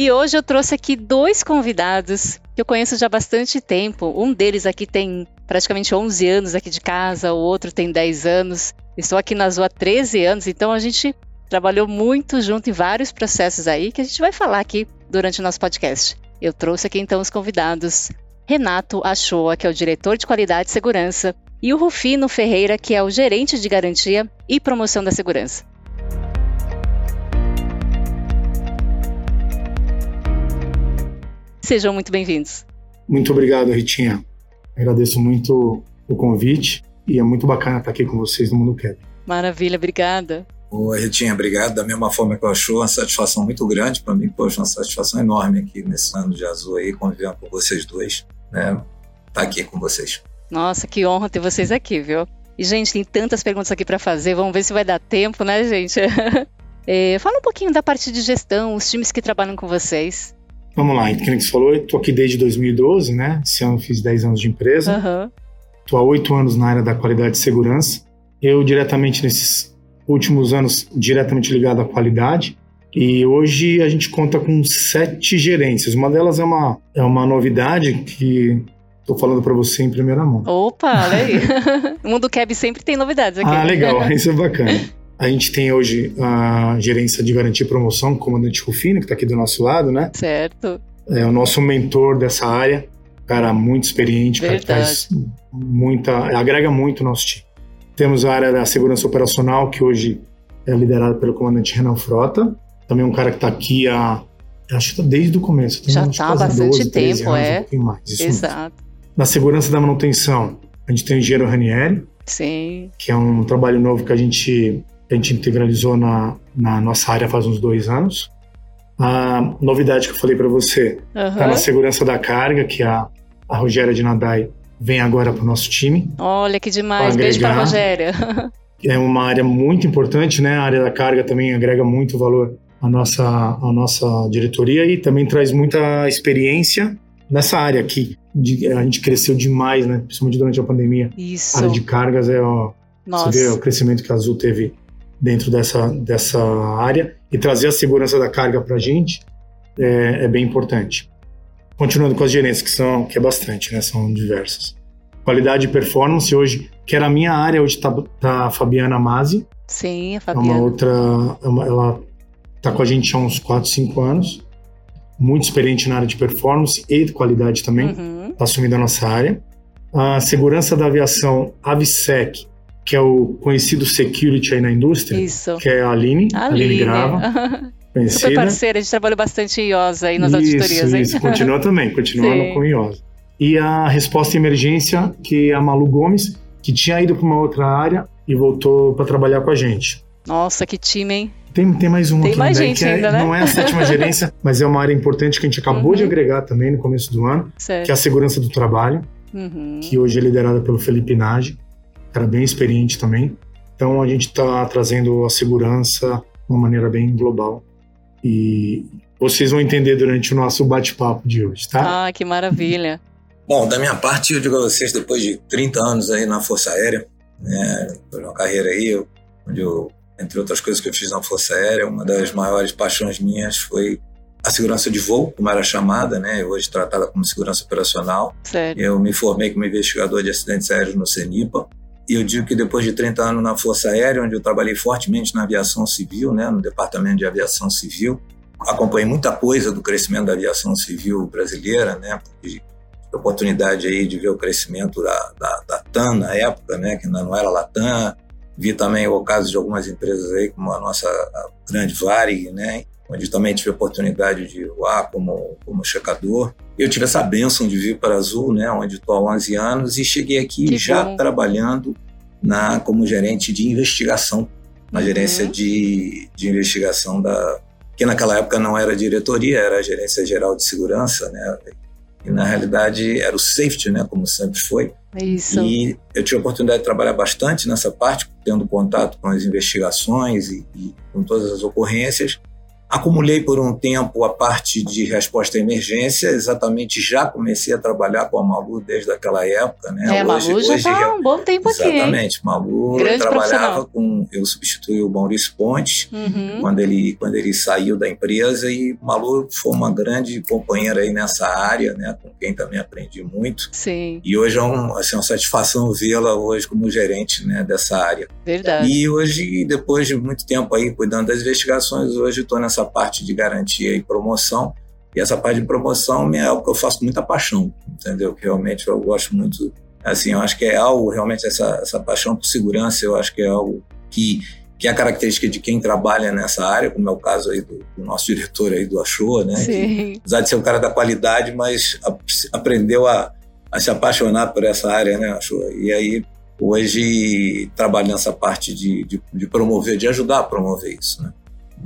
e hoje eu trouxe aqui dois convidados que eu conheço já há bastante tempo. Um deles aqui tem praticamente 11 anos aqui de casa, o outro tem 10 anos. Estou aqui na Azul há 13 anos, então a gente trabalhou muito junto em vários processos aí que a gente vai falar aqui durante o nosso podcast. Eu trouxe aqui então os convidados Renato Achoa, que é o diretor de qualidade e segurança, e o Rufino Ferreira, que é o gerente de garantia e promoção da segurança. Sejam muito bem-vindos. Muito obrigado, Ritinha. Agradeço muito o convite e é muito bacana estar aqui com vocês no Mundo Cap. Maravilha, obrigada. Oi, Ritinha, obrigado. Da mesma forma que eu achou, uma satisfação muito grande para mim, poxa, uma satisfação enorme aqui nesse ano de azul aí, convivendo com vocês dois, né? Tá aqui com vocês. Nossa, que honra ter vocês aqui, viu? E, gente, tem tantas perguntas aqui para fazer, vamos ver se vai dar tempo, né, gente? é, fala um pouquinho da parte de gestão, os times que trabalham com vocês. Vamos lá, que você falou, eu tô aqui desde 2012, né? Esse ano fiz 10 anos de empresa. Uhum. Tô há 8 anos na área da qualidade e segurança. Eu diretamente nesses últimos anos, diretamente ligado à qualidade. E hoje a gente conta com sete gerências. Uma delas é uma, é uma novidade que estou falando para você em primeira mão. Opa, olha aí. o Mundo Cab sempre tem novidades aqui. Ah, legal. Isso é bacana. A gente tem hoje a gerência de garantia e promoção, o comandante Rufino, que está aqui do nosso lado, né? Certo. É o nosso mentor dessa área, cara muito experiente, cara que faz muita, agrega muito o nosso time. Temos a área da segurança operacional, que hoje é liderada pelo comandante Renan Frota, também um cara que está aqui há, acho que tá desde o começo. Já está há bastante 12, tempo, anos, é. Um mais, Exato. Mesmo. Na segurança da manutenção, a gente tem o engenheiro Ranieri, Sim. que é um trabalho novo que a gente a gente integralizou na, na nossa área faz uns dois anos. A novidade que eu falei para você está uhum. na segurança da carga, que a, a Rogéria de Nadai vem agora para o nosso time. Olha que demais, beijo para a Rogéria. É uma área muito importante, né? A área da carga também agrega muito valor à nossa, à nossa diretoria e também traz muita experiência nessa área aqui. A gente cresceu demais, né? Principalmente durante a pandemia. Isso. A área de cargas é, ó, Nossa. você vê o crescimento que a Azul teve dentro dessa, dessa área e trazer a segurança da carga para a gente é, é, bem importante. Continuando com as gerências, que, são, que é bastante, né? são diversas. Qualidade e performance, hoje, que era a minha área, hoje está tá a Fabiana Masi. Sim, a É Fabiana. uma outra, é ela está com a gente há uns 4, 5 anos. Muito experiente na área de performance e de qualidade também. Está Uhum. assumindo a nossa área. A segurança da aviação Avisec, que é o conhecido security aí na indústria, Isso. que é a Aline, A Aline Aline. Grava, Super conhecida. parceira, a gente trabalhou bastante em IOSA aí nas isso, auditorias, hein? isso, continua também, continua Sim. com IOSA. E a resposta à emergência, que é a Malu Gomes, que tinha ido para uma outra área e voltou para trabalhar com a gente. Nossa, que time, hein? Tem, tem mais uma Tem aqui mais também, gente que é- ainda, né? não é a sétima gerência, mas é uma área importante que a gente acabou Uhum. de agregar também no começo do ano, Certo. que é a segurança do trabalho, Uhum. que hoje é liderada pelo Felipe Nage, cara bem experiente também. Então a gente está trazendo a segurança de uma maneira bem global. E vocês vão entender durante o nosso bate-papo de hoje, tá? Ah, que maravilha. Bom, da minha parte, eu digo a vocês, depois de 30 anos aí na Força Aérea, né, foi uma carreira aí, onde eu, entre outras coisas que eu fiz na Força Aérea, uma das maiores paixões minhas foi a segurança de voo, como era chamada, né, hoje tratada como segurança operacional. Certo. Eu me formei como investigador de acidentes aéreos no CENIPA, e eu digo que depois de 30 anos na Força Aérea, onde eu trabalhei fortemente na aviação civil, né, no Departamento de Aviação Civil, acompanhei muita coisa do crescimento da aviação civil brasileira, né, a oportunidade aí de ver o crescimento da, da, da TAM na época, né, que ainda não era Latam, vi também o caso de algumas empresas aí, como a nossa a grande Varig, né, onde também tive a oportunidade de voar como, como checador. Eu tive essa bênção de vir para Azul, né, onde estou há 11 anos, e cheguei aqui Que já bom. trabalhando na, como gerente de investigação, na Uhum. gerência de, de investigação da, que naquela época não era diretoria, era a gerência geral de segurança, né? E na realidade era o safety, né? Como sempre foi. Isso. E eu tive a oportunidade de trabalhar bastante nessa parte, tendo contato com as investigações e, e com todas as ocorrências. Acumulei por um tempo a parte de resposta à emergência, exatamente já comecei a trabalhar com a Malu desde aquela época. Né? É, a Malu hoje, já está há um bom tempo exatamente, aqui. Exatamente, Malu Grande trabalhava com. Eu substituí o Maurício Pontes uhum. quando, ele, quando ele saiu da empresa e Malu foi uma grande companheira aí nessa área, né? com quem também aprendi muito. Sim. E hoje é um, assim, uma satisfação vê-la hoje como gerente né, dessa área. Verdade. E hoje, depois de muito tempo aí cuidando das investigações, hoje estou nessa essa parte de garantia e promoção. E essa parte de promoção é algo que eu faço com muita paixão, entendeu? Que realmente eu gosto muito. Assim, eu acho que é algo, realmente, essa, essa paixão por segurança, eu acho que é algo que, que é a característica de quem trabalha nessa área, como é o caso aí do, do nosso diretor aí do Achou, né? Sim. Que, apesar de ser um cara da qualidade, mas a, aprendeu a, a se apaixonar por essa área, né, Achou? E aí, hoje, trabalho nessa parte de, de, de promover, de ajudar a promover isso, né?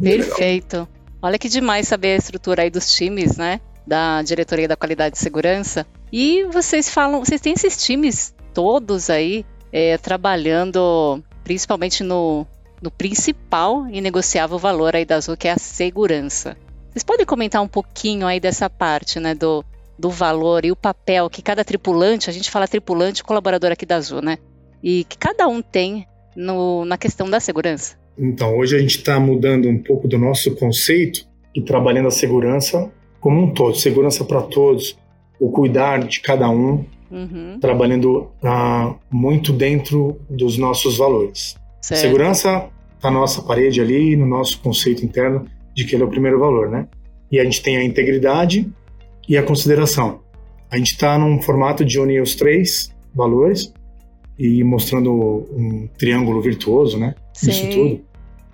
Perfeito. Olha que demais saber a estrutura aí dos times, né? Da diretoria da qualidade de segurança. E vocês falam, vocês têm esses times todos aí é, trabalhando principalmente no, no principal e negociável valor aí da Azul, que é a segurança. Vocês podem comentar um pouquinho aí dessa parte, né, do, do valor e o papel que cada tripulante, a gente fala tripulante colaborador aqui da Azul, né? E que cada um tem no, na questão da segurança. Então, hoje a gente está mudando um pouco do nosso conceito e trabalhando a segurança como um todo, segurança para todos, o cuidar de cada um, uhum. trabalhando uh, muito dentro dos nossos valores. Certo. Segurança está na nossa parede ali, no nosso conceito interno de que ele é o primeiro valor, né? E a gente tem a integridade e a consideração. A gente está num formato de unir os três valores e mostrando um triângulo virtuoso, né? Sim. Isso tudo.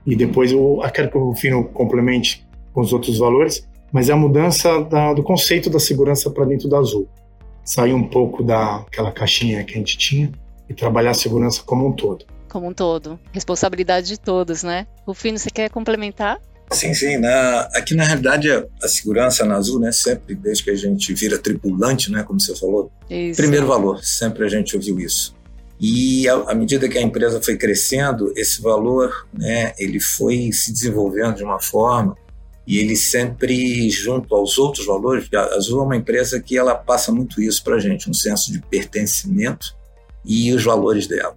E depois eu, eu quero que o Fino complemente com os outros valores, mas é a mudança da, do conceito da segurança para dentro da Azul. Sair um pouco daquela caixinha que a gente tinha e trabalhar a segurança como um todo. Como um todo. Responsabilidade de todos, né? Rufino, você quer complementar? Sim, sim. Na, aqui, na realidade, a, a, segurança na Azul, né, sempre, desde que a gente vira tripulante, né, como você falou, isso. primeiro valor, sempre a gente ouviu isso. E à medida que a empresa foi crescendo, esse valor, né, ele foi se desenvolvendo de uma forma e ele sempre junto aos outros valores, a Azul é uma empresa que ela passa muito isso para a gente, um senso de pertencimento e os valores dela.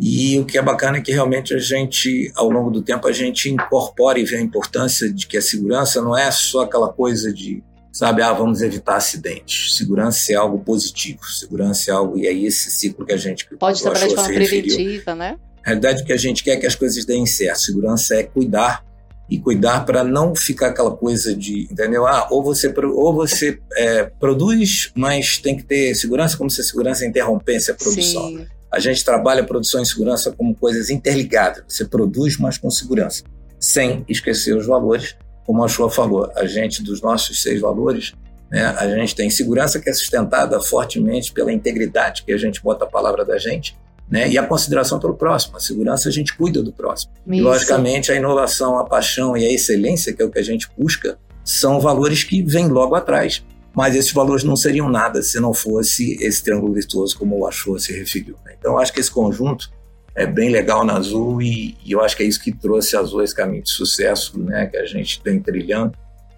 E o que é bacana é que realmente a gente, ao longo do tempo, a gente incorpora e vê a importância de que a segurança não é só aquela coisa de sabe, ah, vamos evitar acidentes. Segurança é algo positivo, segurança é algo, e é esse ciclo que a gente pode trabalhar de forma preventiva, né? A realidade é que a gente quer que as coisas deem certo. Segurança é cuidar e cuidar para não ficar aquela coisa de, entendeu? Ah, ou você, ou você é, produz, mas tem que ter segurança, como se a segurança interrompesse a produção. Sim. A gente trabalha a produção e segurança como coisas interligadas. Você produz, mas com segurança, sem esquecer os valores como a Shua falou, a gente, dos nossos seis valores, né, a gente tem segurança que é sustentada fortemente pela integridade, que a gente bota a palavra da gente, né, e a consideração pelo próximo. A segurança a gente cuida do próximo. Isso. E, logicamente, a inovação, a paixão e a excelência, que é o que a gente busca, são valores que vêm logo atrás. Mas esses valores não seriam nada se não fosse esse triângulo virtuoso, como o Achou se referiu. Né? Então, acho que esse conjunto é bem legal na Azul e, e, eu acho que é isso que trouxe a Azul esse caminho de sucesso né, que a gente tem trilhando,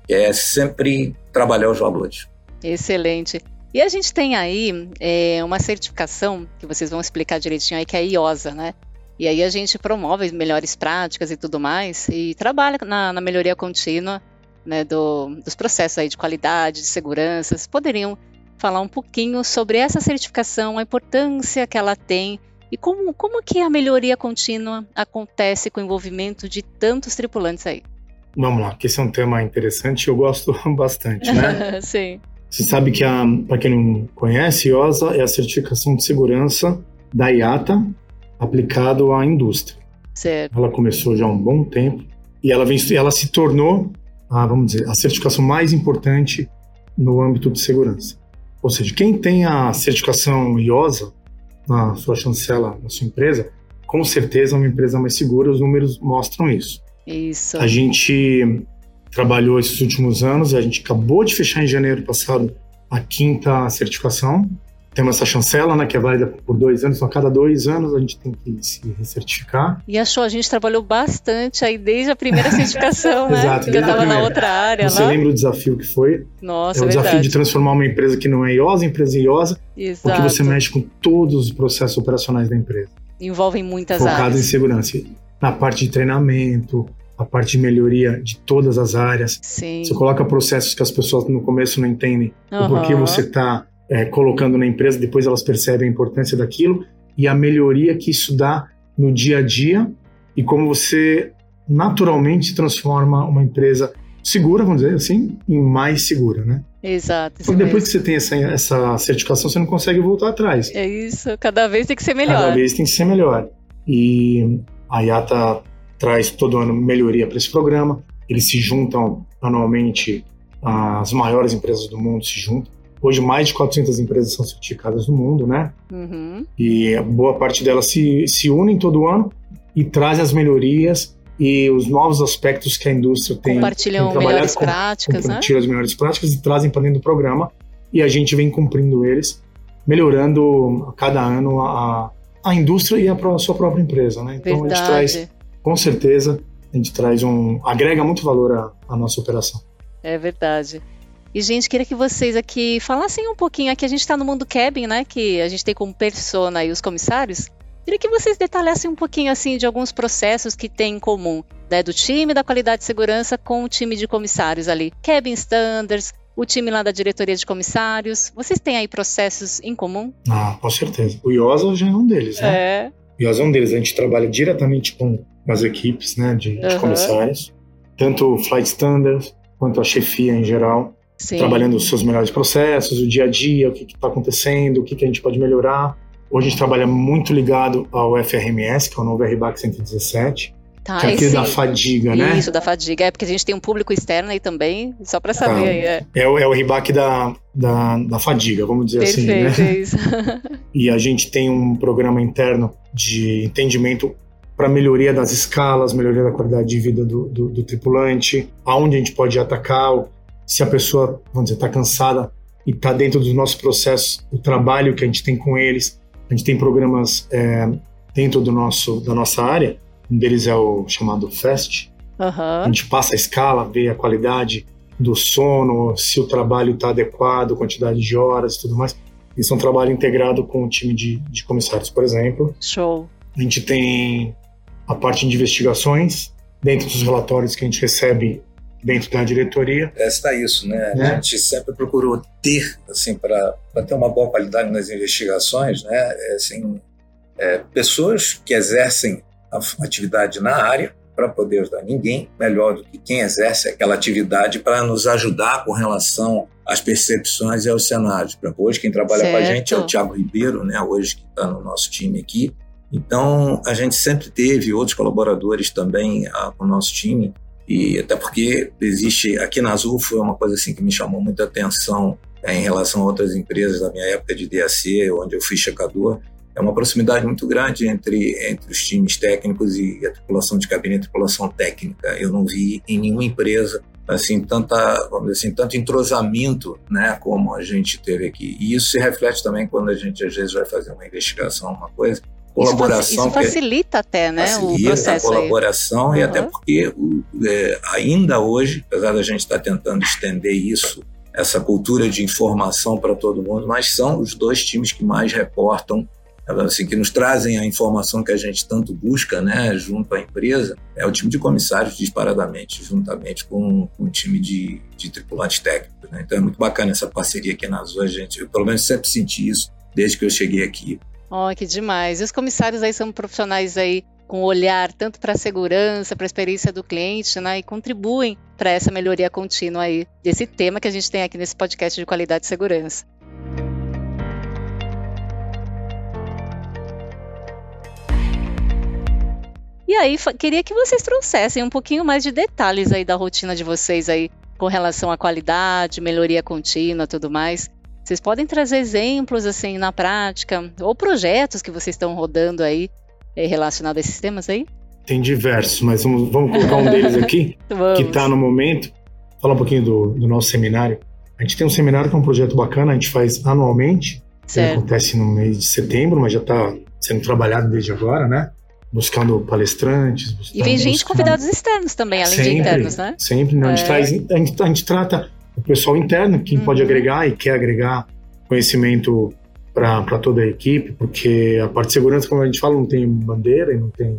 é sempre trabalhar os valores. Excelente. E a gente tem aí é, uma certificação que vocês vão explicar direitinho aí, que é a IOSA, né? E aí a gente promove melhores práticas e tudo mais e trabalha na, na melhoria contínua né, do, dos processos aí de qualidade, de segurança. Vocês poderiam falar um pouquinho sobre essa certificação, a importância que ela tem e como, como que a melhoria contínua acontece com o envolvimento de tantos tripulantes aí? Vamos lá, que esse é um tema interessante eu gosto bastante, né? Sim. Você sabe que, para quem não conhece, IOSA é a certificação de segurança da IATA aplicado à indústria. Certo. Ela começou já há um bom tempo e ela, vem, ela se tornou, a, vamos dizer, a certificação mais importante no âmbito de segurança. Ou seja, quem tem a certificação IOSA na sua chancela, na sua empresa, com certeza é uma empresa mais segura, os números mostram isso. Isso. A gente trabalhou esses últimos anos. A gente acabou de fechar em janeiro passado a quinta certificação. Temos essa chancela, né, que é válida por dois anos, então a cada dois anos a gente tem que se recertificar. E achou, a gente trabalhou bastante aí desde a primeira certificação, né? Exato, eu estava na outra área Você lá. lembra o desafio que foi? Nossa, é o verdade. desafio de transformar uma empresa que não é IOSA em empresa IOSA, Exato. porque você mexe com todos os processos operacionais da empresa. Envolvem muitas Focado áreas. em segurança. Na parte de treinamento, a parte de melhoria de todas as áreas. Sim. Você coloca processos que as pessoas no começo não entendem o porquê você está colocando na empresa, depois elas percebem a importância daquilo e a melhoria que isso dá no dia a dia e como você naturalmente transforma uma empresa segura, vamos dizer assim, em mais segura, né? Exato. Porque depois mesmo. que você tem essa, essa certificação, você não consegue voltar atrás. É isso, cada vez tem que ser Cada melhor. vez tem que ser melhor. E a IATA traz todo ano melhoria para esse programa. Eles se juntam anualmente, as maiores empresas do mundo se juntam. Hoje, mais de 400 empresas são certificadas no mundo, né? Uhum. E a boa parte delas se, se unem todo ano e trazem as melhorias e os novos aspectos que a indústria tem. Compartilham tem melhores com- práticas, né? compartilham as melhores práticas e trazem para dentro do programa e a gente vem cumprindo eles, melhorando a cada ano a, a indústria e a, sua própria empresa, né? Então a gente traz, Verdade. com certeza, a gente traz um, agrega muito valor à, à nossa operação. É verdade. E, gente, queria que vocês aqui falassem um pouquinho. Aqui a gente está no mundo cabin, né? Que a gente tem como persona aí os comissários. Queria que vocês detalhassem um pouquinho, assim, de alguns processos que tem em comum, né? Do time da qualidade de segurança com o time de comissários ali. Cabin Standards, o time lá da diretoria de comissários. Vocês têm aí processos em comum? Ah, com certeza. O IOSA já é um deles, né? É. O IOSA é um deles. A gente trabalha diretamente com as equipes né, de, de Aham. comissários, tanto o Flight Standards quanto a chefia em geral. Sim. trabalhando os seus melhores processos, o dia a dia, o que está acontecendo, o que, que a gente pode melhorar. Hoje a gente trabalha muito ligado ao FRMS, que é o novo RBAC 117, Tá, que é aquele da fadiga, né? Isso, da fadiga. É porque a gente tem um público externo aí também, só para saber Tá. aí. É. É o, é o RBAC da, da, da fadiga, vamos dizer assim, Perfeito, né? é isso. E a gente tem um programa interno de entendimento para melhoria das escalas, melhoria da qualidade de vida do, do, do tripulante, aonde a gente pode atacar, se a pessoa, vamos dizer, está cansada e está dentro dos nossos processos, o trabalho que a gente tem com eles. A gente tem programas é, dentro do nosso, da nossa área, um deles é o chamado FAST, a Aham. gente passa a escala, vê a qualidade do sono, se o trabalho está adequado, quantidade de horas e tudo mais. Isso é um trabalho integrado com o time de, de comissários, por exemplo. Show. A gente tem a parte de investigações, dentro dos relatórios que a gente recebe dentro da diretoria. Está isso, né? Né? A gente sempre procurou ter, assim, para ter uma boa qualidade nas investigações, né? É, assim, é, pessoas que exercem a atividade na área para poder ajudar ninguém melhor do que quem exerce aquela atividade para nos ajudar com relação às percepções e aos cenários. Hoje quem trabalha com a Certo. gente é o Tiago Ribeiro, né? Hoje que está no nosso time aqui. Então a gente sempre teve outros colaboradores também ah, com o nosso time e até porque existe aqui na Azul foi uma coisa assim que me chamou muita atenção é, em relação a outras empresas da minha época de DAC, onde eu fui checador, é uma proximidade muito grande entre, entre os times técnicos e a tripulação de cabine e a tripulação técnica. Eu não vi em nenhuma empresa assim tanta, vamos dizer assim, tanto entrosamento, né, como a gente teve aqui. E isso se reflete também quando a gente às vezes vai fazer uma investigação, uma coisa, colaboração isso que- facilita até, né, o facilita processo a aí. colaboração e Uhum. até porque o- é, ainda hoje, apesar da gente estar tentando estender isso, essa cultura de informação para todo mundo, mas são os dois times que mais reportam, assim, que nos trazem a informação que a gente tanto busca, né, junto à empresa, é o time de comissários disparadamente, juntamente com, com o time de, de tripulantes técnicos. Né? Então é muito bacana essa parceria aqui na Azul, a gente, eu pelo menos sempre senti isso desde que eu cheguei aqui. Ó, que demais. E os comissários aí são profissionais aí com olhar tanto para a segurança, para a experiência do cliente, né, e contribuem para essa melhoria contínua aí desse tema que a gente tem aqui nesse podcast de qualidade e segurança. E aí, queria que vocês trouxessem um pouquinho mais de detalhes aí da rotina de vocês aí com relação à qualidade, melhoria contínua, tudo mais. Vocês podem trazer exemplos assim na prática ou projetos que vocês estão rodando aí eh, relacionados a esses temas aí? Tem diversos, mas vamos, vamos colocar um deles aqui, que está no momento, falar um pouquinho do, do nosso seminário. A gente tem um seminário que é um projeto bacana, a gente faz anualmente. Acontece no mês de setembro, mas já está sendo trabalhado desde agora, né? Buscando palestrantes. Buscando, e vem gente, buscando... convidados externos também, além sempre, de internos, né? Sempre, né? A, gente é. traz, a, gente, a gente trata o pessoal interno, quem uhum. pode agregar e quer agregar conhecimento para toda a equipe, porque a parte de segurança, como a gente fala, não tem bandeira e não tem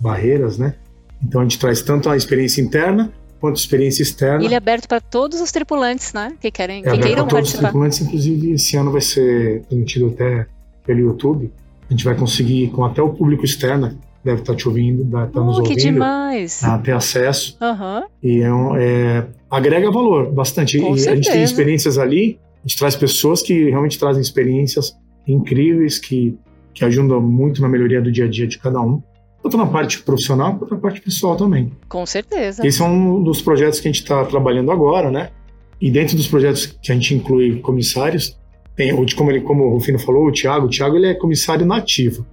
barreiras, né? Então a gente traz tanto a experiência interna quanto a experiência externa. E ele é aberto para todos os tripulantes, né? Que querem, é que queiram todos participar. Os tripulantes, inclusive, esse ano vai ser transmitido até pelo YouTube. A gente vai conseguir, com até o público externo, deve estar te ouvindo, deve estar oh, nos ouvindo. que demais! ter acesso. Uhum. E é, um, é, agrega valor bastante. Com e certeza. a gente tem experiências ali, a gente traz pessoas que realmente trazem experiências incríveis, que, que ajudam muito na melhoria do dia a dia de cada um tanto na parte profissional quanto na parte pessoal também. Com certeza. Esse é um dos projetos que a gente está trabalhando agora, né? E dentro dos projetos que a gente inclui comissários, tem, como, ele, como o Rufino falou, o Thiago, o Thiago ele é comissário nativo.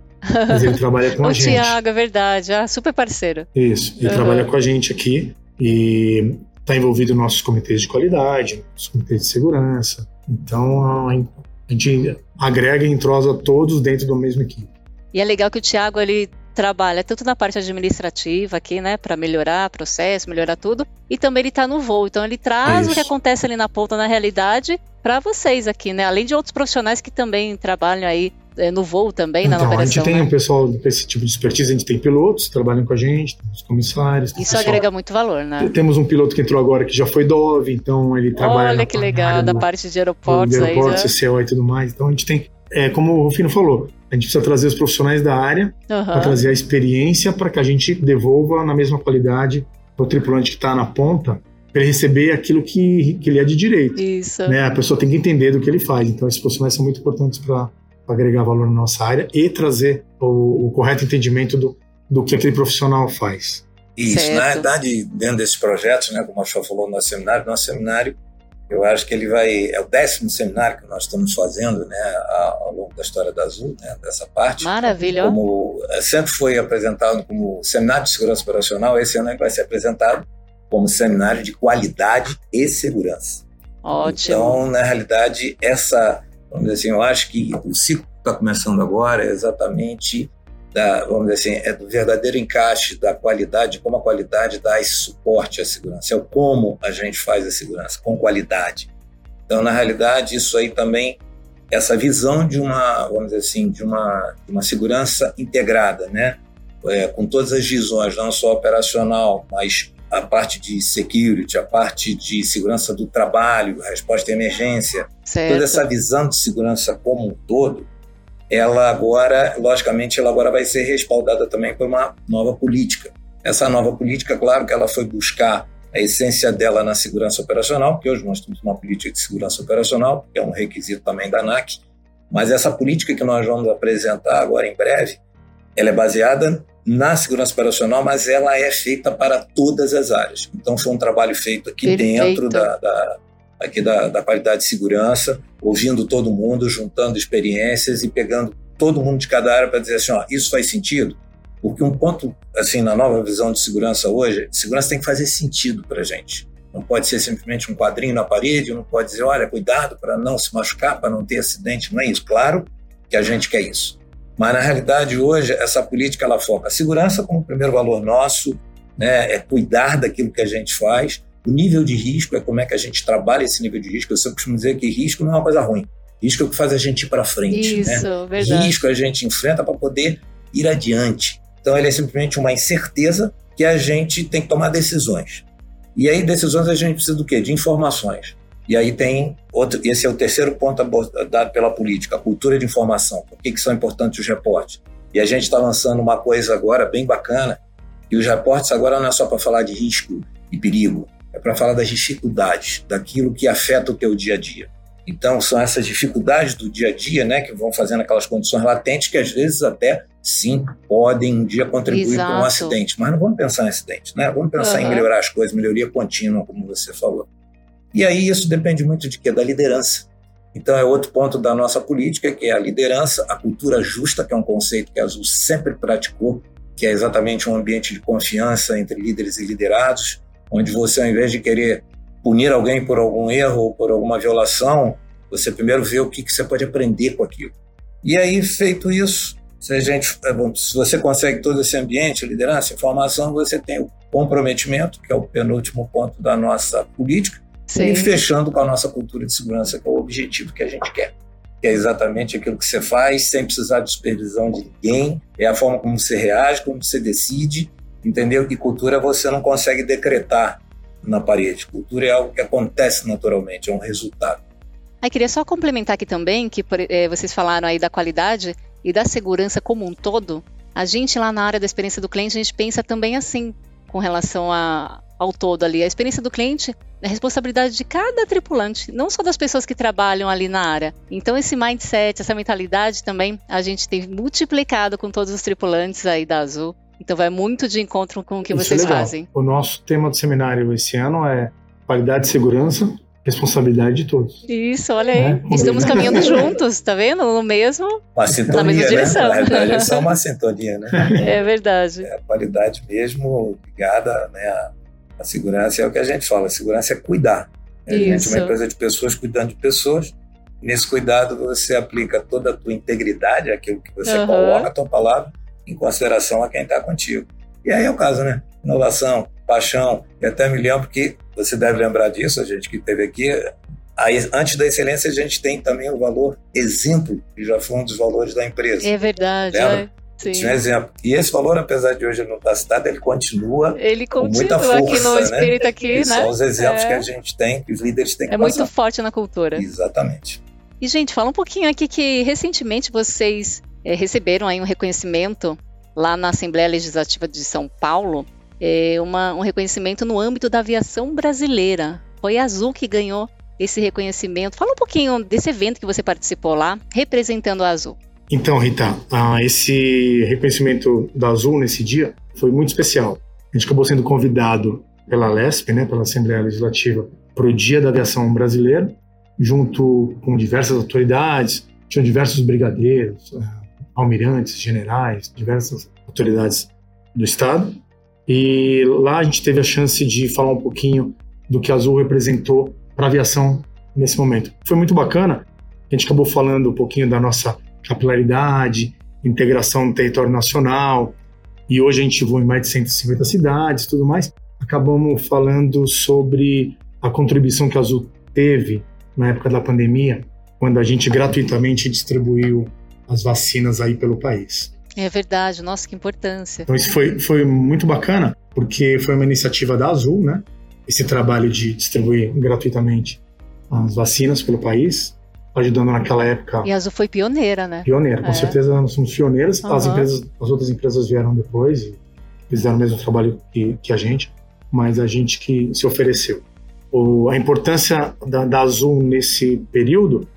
Mas ele trabalha com a gente. O Thiago, é verdade, ah, super parceiro. Isso, ele uhum. trabalha com a gente aqui e está envolvido nos nossos comitês de qualidade, nos comitês de segurança. Então a gente agrega e entrosa todos dentro da mesma equipe. E é legal que o Thiago ele trabalha tanto na parte administrativa aqui, né, para melhorar processo, melhorar tudo, e também ele está no voo. Então ele traz o que acontece ali na ponta na realidade para vocês aqui, né? Além de outros profissionais que também trabalham aí é, no voo também, então, na operação. A gente tem né? um pessoal desse tipo de expertise, a gente tem pilotos que trabalham com a gente, os comissários. Isso pessoal. agrega muito valor, né? Temos um piloto que entrou agora que já foi Dove, então ele trabalha. Olha que legal, da parte de aeroportos, de aeroportos, aí já... e tudo mais. Então a gente tem, é, como o Rufino falou, a gente precisa trazer os profissionais da área uhum. para trazer a experiência para que a gente devolva na mesma qualidade para o tripulante que está na ponta para ele receber aquilo que, que ele é de direito. Isso. Né? A pessoa tem que entender do que ele faz. Então, esses profissionais são muito importantes para agregar valor na nossa área e trazer o, o, correto entendimento do, do que aquele profissional faz. Isso, certo. na verdade, dentro desses projetos, né, como a Chá falou no nosso seminário, nosso seminário eu acho que ele vai. É o décimo seminário que nós estamos fazendo né, ao longo da história da Azul, né, dessa parte. Maravilha. Como é, sempre foi apresentado como seminário de segurança operacional, esse ano é vai ser apresentado como seminário de qualidade e segurança. Ótimo. Então, na realidade, essa. Vamos dizer assim, eu acho que o ciclo que está começando agora é exatamente da, vamos dizer assim, é do verdadeiro encaixe da qualidade, como a qualidade dá esse suporte à segurança, é o como a gente faz a segurança, com qualidade. Então, na realidade, isso aí também, essa visão de uma, vamos dizer assim, de uma, de uma segurança integrada, né? É, com todas as visões, não só operacional, mas a parte de security, a parte de segurança do trabalho, resposta à emergência, certo. toda essa visão de segurança como um todo, ela agora, logicamente, ela agora vai ser respaldada também por uma nova política. Essa nova política, claro que ela foi buscar a essência dela na segurança operacional, porque hoje nós temos uma política de segurança operacional, que é um requisito também da ANAC, mas essa política que nós vamos apresentar agora em breve, ela é baseada na segurança operacional, mas ela é feita para todas as áreas. Então foi um trabalho feito aqui Perfeito. dentro da, da, aqui da, da qualidade de segurança, ouvindo todo mundo, juntando experiências e pegando todo mundo de cada área para dizer assim, ó, isso faz sentido? Porque um ponto, assim, na nova visão de segurança hoje, segurança tem que fazer sentido para a gente. Não pode ser simplesmente um quadrinho na parede, não pode dizer, olha, cuidado para não se machucar, para não ter acidente, não é isso. Claro que a gente quer isso. Mas, na realidade, hoje, essa política, ela foca a segurança como primeiro valor nosso, né, é cuidar daquilo que a gente faz, o nível de risco é como é que a gente trabalha esse nível de risco. Eu sempre costumo dizer que risco não é uma coisa ruim. Risco é o que faz a gente ir para frente. Isso, né? verdade. Risco a gente enfrenta para poder ir adiante. Então, ele é simplesmente uma incerteza que a gente tem que tomar decisões. E aí, decisões a gente precisa do quê? De informações. E aí tem outro, esse é o terceiro ponto dado pela política, a cultura de informação. Por que, que são importantes os reportes? E a gente está lançando uma coisa agora bem bacana, e os reportes agora não é só para falar de risco e perigo, é para falar das dificuldades, daquilo que afeta o teu dia a dia. Então, são essas dificuldades do dia a dia, né, que vão fazendo aquelas condições latentes que às vezes até sim podem um dia contribuir para um acidente, mas não vamos pensar em acidente, né? Vamos pensar uhum. em melhorar as coisas, melhoria contínua, como você falou. E aí isso depende muito de quê? Da liderança. Então é outro ponto da nossa política, que é a liderança, a cultura justa, que é um conceito que a Azul sempre praticou, que é exatamente um ambiente de confiança entre líderes e liderados, onde você, ao invés de querer punir alguém por algum erro ou por alguma violação, você primeiro vê o que, você pode aprender com aquilo. E aí, feito isso, se, a gente, é se você consegue todo esse ambiente, liderança, informação, você tem o comprometimento, que é o penúltimo ponto da nossa política, Sim. e fechando com a nossa cultura de segurança, que é o objetivo que a gente quer. Que é exatamente aquilo que você faz, sem precisar de supervisão de ninguém, é a forma como você reage, como você decide, entendeu? Que cultura você não consegue decretar na parede. Cultura é algo que acontece naturalmente, é um resultado. Aí queria só complementar aqui também que é, vocês falaram aí da qualidade e da segurança como um todo. A gente lá na área da experiência do cliente, a gente pensa também assim, com relação a, ao todo ali. A experiência do cliente é responsabilidade de cada tripulante, não só das pessoas que trabalham ali na área. Então esse mindset, essa mentalidade também, a gente tem multiplicado com todos os tripulantes aí da Azul. Então vai muito de encontro com o que Isso vocês é fazem. O nosso tema do seminário esse ano é qualidade e segurança responsabilidade de todos. Isso, olha aí. Né? Estamos caminhando juntos, tá vendo? No mesmo. Uma sintonia, na mesma né? direção. Na verdade, é só uma sintonia, né? É verdade. É a qualidade mesmo ligada né, à, à segurança. É o que a gente fala: a segurança é cuidar. A gente é uma empresa de pessoas cuidando de pessoas. Nesse cuidado, você aplica toda a tua integridade, aquilo que você uhum. coloca a tua palavra, em consideração a quem está contigo. E aí é o caso, né? Inovação, paixão, e até me lembro que você deve lembrar disso, a gente que esteve aqui. Aí, antes da excelência, a gente tem também o valor exemplo, que já foi um dos valores da empresa. É verdade. É. Sim. Um exemplo. E esse valor, apesar de hoje não estar citado, ele continua. Ele continua com muita força, aqui no né? espírito aqui, e né? São os exemplos é. que a gente tem, que os líderes têm que É passar. muito forte na cultura. Exatamente. E, gente, fala um pouquinho aqui que recentemente vocês é, receberam aí um reconhecimento lá na Assembleia Legislativa de São Paulo é, uma, um reconhecimento no âmbito da aviação brasileira. Foi a Azul que ganhou esse reconhecimento. Fala um pouquinho desse evento que você participou lá, representando a Azul. Então, Rita, esse reconhecimento da Azul nesse dia foi muito especial. A gente acabou sendo convidado pela LESP, né, pela Assembleia Legislativa, para o Dia da Aviação Brasileira, junto com diversas autoridades, tinham diversos brigadeiros, eh, almirantes, generais, diversas autoridades do Estado. E lá a gente teve a chance de falar um pouquinho do que a Azul representou para a aviação nesse momento. Foi muito bacana. A gente acabou falando um pouquinho da nossa capilaridade, integração no território nacional. E hoje a gente voa em mais de 150 cidades, tudo mais. Acabamos falando sobre a contribuição que a Azul teve na época da pandemia, quando a gente gratuitamente distribuiu as vacinas aí pelo país. É verdade, nossa, que importância. Então isso foi, foi muito bacana, porque foi uma iniciativa da Azul, né? Esse trabalho de distribuir gratuitamente as vacinas pelo país, ajudando naquela época. E a Azul foi pioneira, né? Pioneira, com é. certeza nós somos pioneiras. Uhum. As empresas, as outras empresas vieram depois e fizeram o mesmo trabalho que, que a gente, mas a gente que se ofereceu. O, a importância da, da Azul nesse período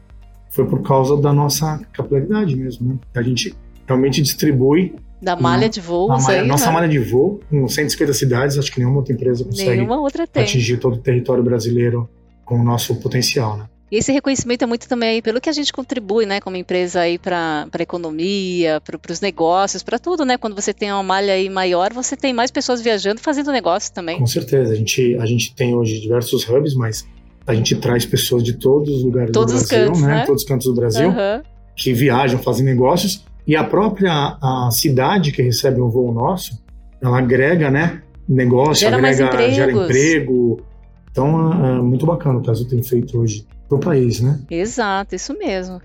foi por causa da nossa capilaridade mesmo, né? A gente realmente distribui. Da malha de voo, malha, aí, Nossa né? malha de voo, com 150 cidades, acho que nenhuma outra empresa consegue outra atingir todo o território brasileiro com o nosso potencial, né? E esse reconhecimento é muito também pelo que a gente contribui, né, como empresa aí para a economia, para os negócios, para tudo, né? Quando você tem uma malha aí maior, você tem mais pessoas viajando, fazendo negócio também. Com certeza, a gente a gente tem hoje diversos hubs, mas a gente traz pessoas de todos os lugares todos do Brasil, cantos, né? né? Todos os cantos do Brasil, uhum. que viajam, fazem negócios e a própria a cidade que recebe um voo nosso, ela agrega, né? Negócio, gera agrega, gera emprego. Então, é, é muito bacana o que a Azul tem feito hoje para o país, né? Exato, isso mesmo.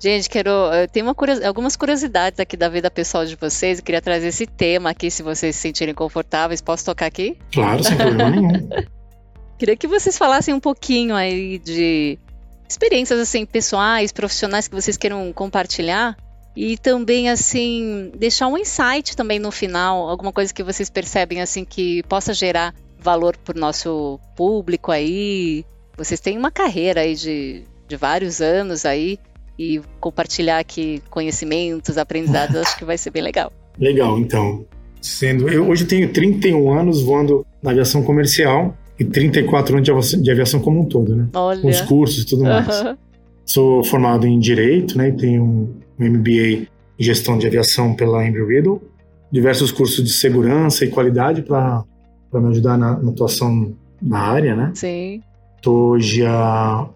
Gente, quero. Tem uma curios, algumas curiosidades aqui da vida pessoal de vocês. Eu queria trazer esse tema aqui, se vocês se sentirem confortáveis. Posso tocar aqui? Claro, sem problema nenhum. Queria que vocês falassem um pouquinho aí de experiências assim pessoais, profissionais que vocês queiram compartilhar e também, assim, deixar um insight também no final, alguma coisa que vocês percebem, assim, que possa gerar valor para o nosso público aí. Vocês têm uma carreira aí de, de vários anos aí e compartilhar aqui conhecimentos, aprendizados, acho que vai ser bem legal. Legal, então. Sendo, eu hoje tenho 31 anos voando na aviação comercial e 34 anos de aviação, de aviação como um todo, né? Olha. Com os cursos e tudo mais. Uhum. Sou formado em Direito, né? Tenho um, um MBA em Gestão de Aviação pela Embry-Riddle. Diversos cursos de segurança e qualidade para me ajudar na, na, atuação na área, né? Sim. Estou hoje há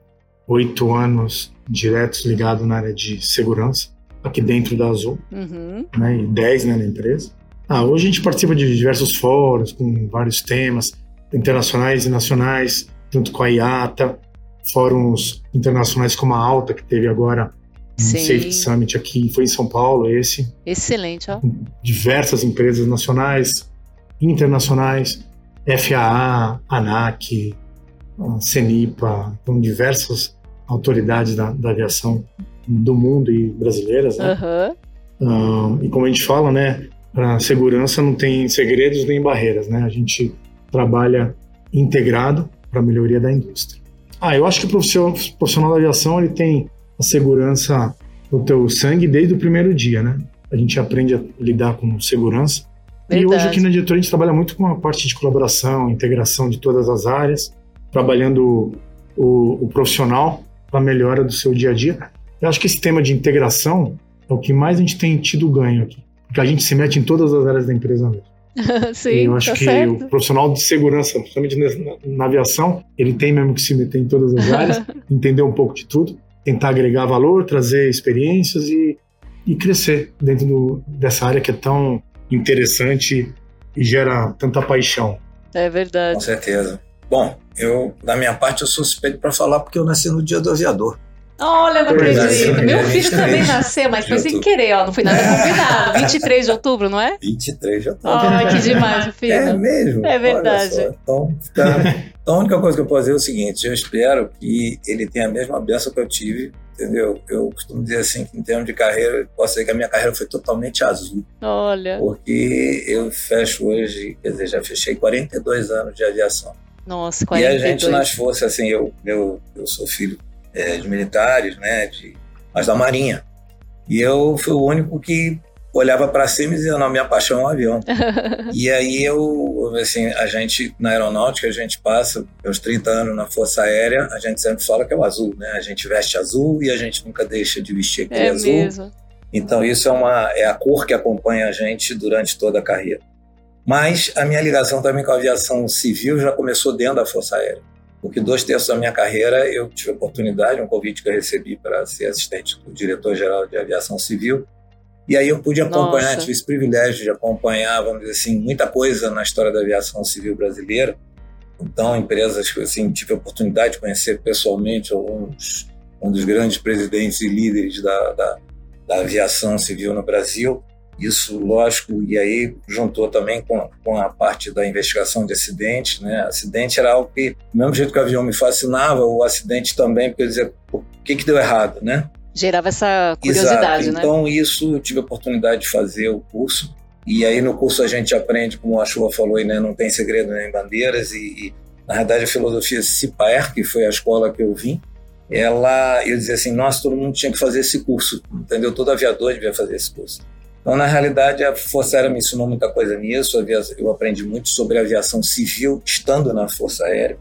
oito anos diretos ligado na área de segurança, aqui dentro da Azul, Uhum. né? E dez né, na empresa. Ah, hoje a gente participa de diversos fóruns com vários temas internacionais e nacionais, junto com a IATA, fóruns internacionais como a Alta, que teve agora um Sim. Safety Summit aqui, foi em São Paulo esse, Excelente, ó. diversas empresas nacionais, internacionais, FAA, ANAC, CENIPA, então diversas autoridades da, da aviação do mundo e brasileiras, né? Ah, e como a gente fala, né, a segurança não tem segredos nem barreiras, né? A gente trabalha integrado para a melhoria da indústria. Ah, eu acho que o profissional, o profissional da aviação ele tem a segurança no teu sangue desde o primeiro dia, né? A gente aprende a lidar com segurança. E hoje Verdade. aqui na diretoria a gente trabalha muito com a parte de colaboração, integração de todas as áreas, trabalhando o, o profissional para a melhora do seu dia a dia. Eu acho que esse tema de integração é o que mais a gente tem tido ganho aqui, porque a gente se mete em todas as áreas da empresa mesmo. Sim, e eu acho tá que certo. o profissional de segurança, principalmente na, na aviação, ele tem mesmo que se meter em todas as áreas, entender um pouco de tudo, tentar agregar valor, trazer experiências e, e crescer dentro do, dessa área que é tão interessante e gera tanta paixão. É Com verdade. certeza. Bom, eu, da minha parte, eu sou suspeito para falar porque eu nasci no dia do aviador. Olha, não é, acredito. Meu é, filho 23 também nasceu, mas foi de sem outubro. querer, ó. Não foi nada combinado. 23 de outubro, não é? 23 já tá. Ai, que demais, É filho. mesmo? É verdade. Olha. Então, tá. então, a única coisa que eu posso dizer é o seguinte: eu espero que ele tenha a mesma benção que eu tive, entendeu? Eu costumo dizer assim, que em termos de carreira, posso dizer que a minha carreira foi totalmente azul, Olha. porque eu fecho hoje, quer dizer, já fechei 42 anos de aviação. Nossa, E a 42. gente nas forças, assim, eu, eu, eu sou filho é, de militares, né, de, mas da Marinha. E eu fui o único que olhava para cima e dizia, não, minha paixão é um avião. E aí eu, assim, a gente, na aeronáutica, a gente passa os 30 anos na Força Aérea, a gente sempre fala que é o azul, né? A gente veste azul e a gente nunca deixa de vestir aquele É azul. mesmo. Então isso é, uma, é a cor que acompanha a gente durante toda a carreira. Mas a minha ligação também com a aviação civil já começou dentro da Força Aérea. Porque dois terços da minha carreira eu tive a oportunidade, um convite que eu recebi para ser assistente do diretor-geral de aviação civil. E aí eu pude acompanhar, Nossa. tive esse privilégio de acompanhar, vamos dizer assim, muita coisa na história da aviação civil brasileira. Então, empresas que assim, tive a oportunidade de conhecer pessoalmente alguns um dos grandes presidentes e líderes da, da, da aviação civil no Brasil. Isso, lógico, e aí juntou também com, com a parte da investigação de acidentes. Né? Acidente era algo que, do mesmo jeito que o avião me fascinava, o acidente também, porque eu dizia, o que, que deu errado, né? Gerava essa curiosidade, Exato. né? Então, isso eu tive a oportunidade de fazer o curso. E aí, no curso, a gente aprende, como a Chuva falou, aí, né, não tem segredo nem bandeiras. E, e, na verdade, a filosofia CIPAER, que foi a escola que eu vim, ela, eu dizia assim: nossa, todo mundo tinha que fazer esse curso, entendeu? Todo aviador devia fazer esse curso. Então, na realidade, a Força Aérea me ensinou muita coisa nisso. Eu aprendi muito sobre aviação civil estando na Força Aérea.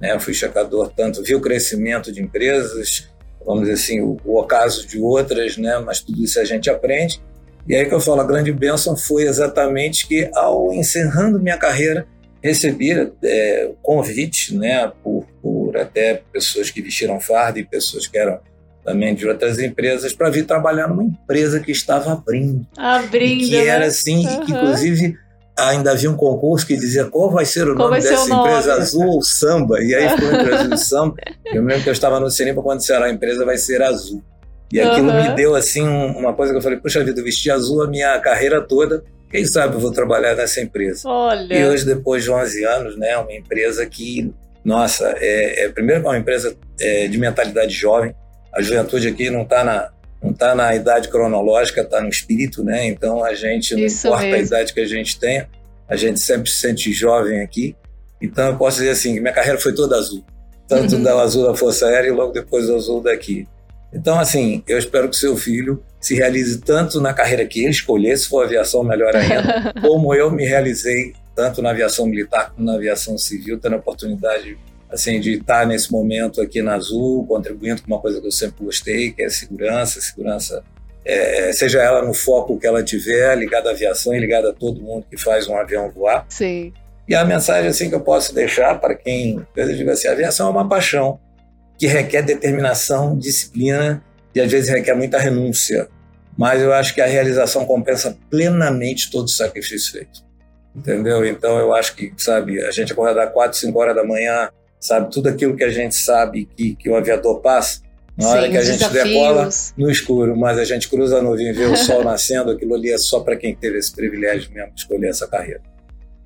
Né? Fui checador, tanto vi o crescimento de empresas, vamos dizer assim, o, o ocaso de outras, né? mas tudo isso a gente aprende. E aí que eu falo, a grande bênção foi exatamente que, ao encerrando minha carreira, recebi é, convite né, por, por até pessoas que vestiram farda e pessoas que eram também de outras empresas para vir trabalhar numa empresa que estava abrindo. Abrindo. Que né? era assim, Uhum. que inclusive ainda havia um concurso que dizia qual vai ser o Qual nome dessa nome? empresa, Azul ou Samba. E aí ficou entre Azul e Samba. Eu me lembro que eu estava no cinema quando disseram a empresa vai ser Azul. E aquilo Uhum. me deu assim um- uma coisa que eu falei, puxa vida, eu vesti azul a minha carreira toda, quem sabe eu vou trabalhar nessa empresa. Olha. E hoje, depois de 11 anos, né, uma empresa que, nossa, é, é primeiro é uma empresa é, de mentalidade jovem, a juventude aqui não está na não tá na idade cronológica, está no espírito, né? Então a gente, não Isso importa a mesmo. idade que a gente tenha, a gente sempre se sente jovem aqui. Então eu posso dizer assim, que minha carreira foi toda azul. Tanto Uhum. da azul da Força Aérea e logo depois do azul daqui. Então, assim, eu espero que seu filho se realize tanto na carreira que ele escolher, se for aviação, melhor ainda, como eu me realizei tanto na aviação militar como na aviação civil, tendo a oportunidade assim de estar nesse momento aqui na Azul, contribuindo com uma coisa que eu sempre gostei, que é segurança, segurança, é, seja ela no foco que ela tiver, ligada à aviação e ligada a todo mundo que faz um avião voar. Sim. E a mensagem assim que eu posso deixar para quem eu digo assim, a aviação é uma paixão que requer determinação, disciplina e às vezes requer muita renúncia. Mas eu acho que a realização compensa plenamente todo o sacrifício feito. Entendeu? Então eu acho que, sabe, a gente acordar 4, 5 horas da manhã, sabe, tudo aquilo que a gente sabe que, que o aviador passa, na hora Sim, que a gente desafios. decola no escuro, mas a gente cruza a nuvem e vê o sol nascendo, aquilo ali é só para quem teve esse privilégio mesmo de escolher essa carreira.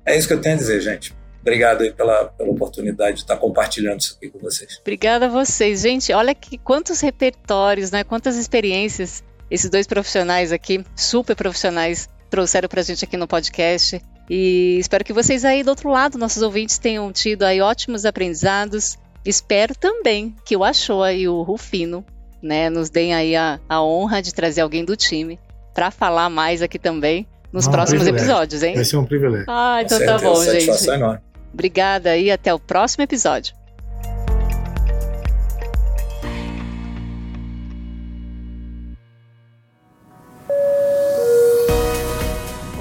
É isso que eu tenho a dizer, gente. Obrigado aí pela, pela oportunidade de estar compartilhando isso aqui com vocês. Obrigada a vocês. Gente, olha que quantos repertórios, né? Quantas experiências esses dois profissionais aqui, super profissionais, trouxeram para a gente aqui no podcast. E espero que vocês aí do outro lado, nossos ouvintes, tenham tido aí ótimos aprendizados. Espero também que o Achoa e o Rufino né, nos deem aí a, a honra de trazer alguém do time para falar mais aqui também nos ah, próximos episódios, hein? Vai ser um privilégio. Ah, então tá bom, gente. Enorme. Obrigada e até o próximo episódio.